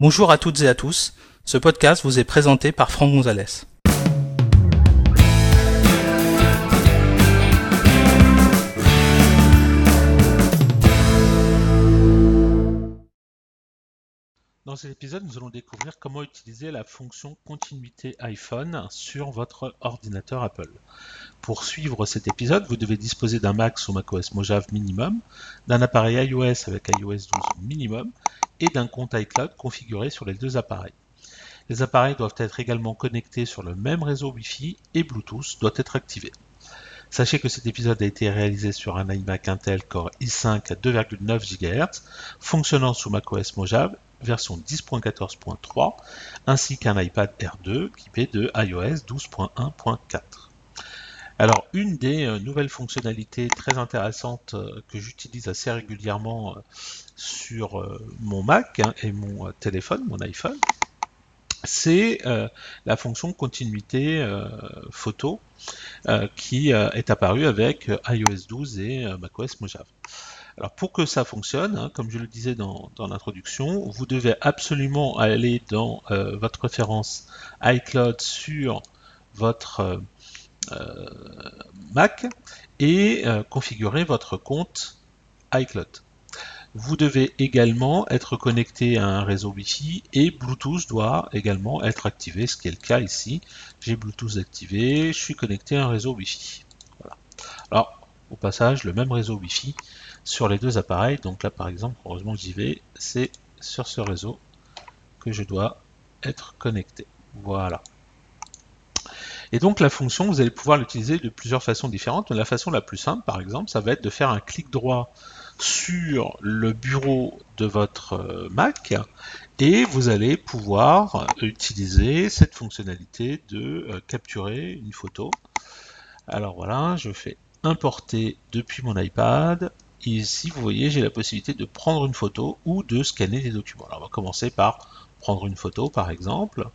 Bonjour à toutes et à tous, ce podcast vous est présenté par Franck Gonzalez. Dans cet épisode, nous allons découvrir comment utiliser la fonction continuité iPhone sur votre ordinateur Apple. Pour suivre cet épisode, vous devez disposer d'un Mac sous macOS Mojave minimum, d'un appareil iOS avec iOS 12 minimum et d'un compte iCloud configuré sur les deux appareils. Les appareils doivent être également connectés sur le même réseau Wi-Fi et Bluetooth doit être activé. Sachez que cet épisode a été réalisé sur un iMac Intel Core i5 à 2,9 GHz, fonctionnant sous macOS Mojave version 10.14.3, ainsi qu'un iPad R2 équipé de iOS 12.1.4. Alors, une des euh, nouvelles fonctionnalités très intéressantes euh, que j'utilise assez régulièrement euh, sur mon Mac hein, et mon téléphone, mon iPhone, c'est la fonction continuité photo qui est apparue avec iOS 12 et macOS Mojave. Alors pour que ça fonctionne, hein, comme je le disais dans, l'introduction, vous devez absolument aller dans euh, votre référence iCloud sur votre euh, euh, Mac et configurer votre compte iCloud. Vous devez également être connecté à un réseau Wi-Fi et Bluetooth doit également être activé, ce qui est le cas ici. J'ai Bluetooth activé, je suis connecté à un réseau Wi-Fi. Alors, au passage, le même réseau Wi-Fi sur les deux appareils. Donc là, par exemple, heureusement j'y vais, c'est sur ce réseau que je dois être connecté. Voilà. Et donc la fonction, vous allez pouvoir l'utiliser de plusieurs façons différentes. la façon la plus simple, par exemple, ça va être de faire un clic droit sur le bureau de votre euh, Mac et vous allez pouvoir utiliser cette fonctionnalité de euh, capturer une photo. Alors voilà, je fais importer depuis mon iPad ici, vous voyez, j'ai la possibilité de prendre une photo ou de scanner des documents. Alors, on va commencer par prendre une photo, par exemple.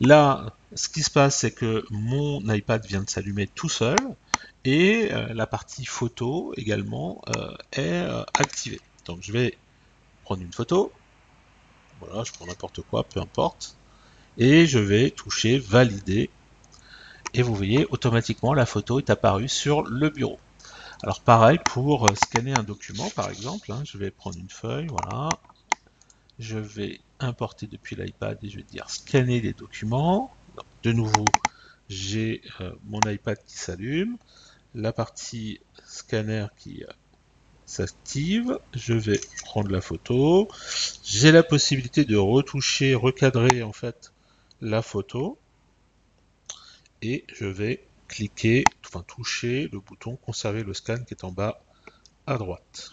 Là, ce qui se passe, c'est que mon iPad vient de s'allumer tout seul et euh, la partie photo également euh, est euh, activée. Donc, je vais prendre une photo. Voilà, je prends n'importe quoi, peu importe. Et je vais toucher valider. Et vous voyez, automatiquement, la photo est apparue sur le bureau. Alors pareil, pour euh, scanner un document par exemple, hein, je vais prendre une feuille, voilà. Je vais importer depuis l'iPad et je vais dire scanner les documents. de nouveau, j'ai euh, mon iPad qui s'allume, la partie scanner qui euh, s'active, je vais prendre la photo, j'ai la possibilité de retoucher, recadrer en fait la photo, et je vais cliquer, enfin toucher le bouton conserver le scan qui est en bas à droite.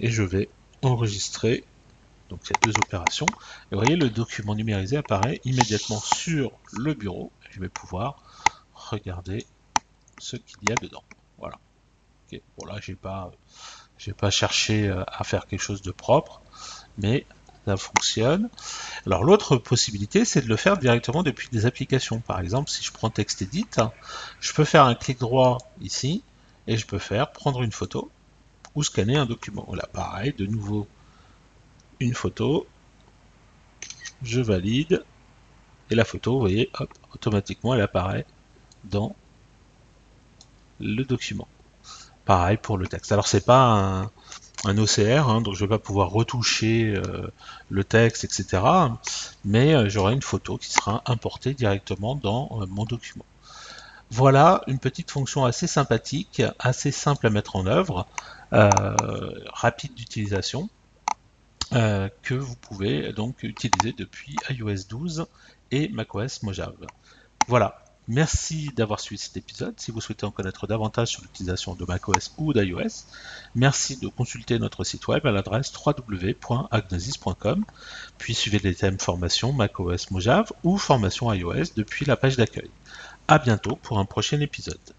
Et je vais enregistrer. Donc il y a deux opérations. Et vous voyez, le document numérisé apparaît immédiatement sur le bureau. Je vais pouvoir regarder ce qu'il y a dedans. Voilà. Bon là, j'ai pas, j'ai pas cherché euh, à faire quelque chose de propre, mais fonctionne. Alors l'autre possibilité, c'est de le faire directement depuis des applications. Par exemple, si je prends TextEdit, je peux faire un clic droit ici, et je peux faire prendre une photo ou scanner un document. Là, pareil, de nouveau, une photo, je valide, et la photo, vous voyez, hop, automatiquement, elle apparaît dans le document. Pareil pour le texte. Alors c'est pas un, un OCR, hein, donc je vais pas pouvoir retoucher euh, le texte, etc. Mais euh, j'aurai une photo qui sera importée directement dans euh, mon document. Voilà une petite fonction assez sympathique, assez simple à mettre en œuvre, rapide d'utilisation, que vous pouvez donc utiliser depuis iOS 12 et macOS Mojave. Voilà, Merci d'avoir suivi cet épisode. Si vous souhaitez en connaître davantage sur l'utilisation de macOS ou d'iOS, merci de consulter notre site web à l'adresse www.agnosis.com, puis suivez les thèmes formation macOS Mojave ou formation iOS depuis la page d'accueil. À bientôt pour un prochain épisode.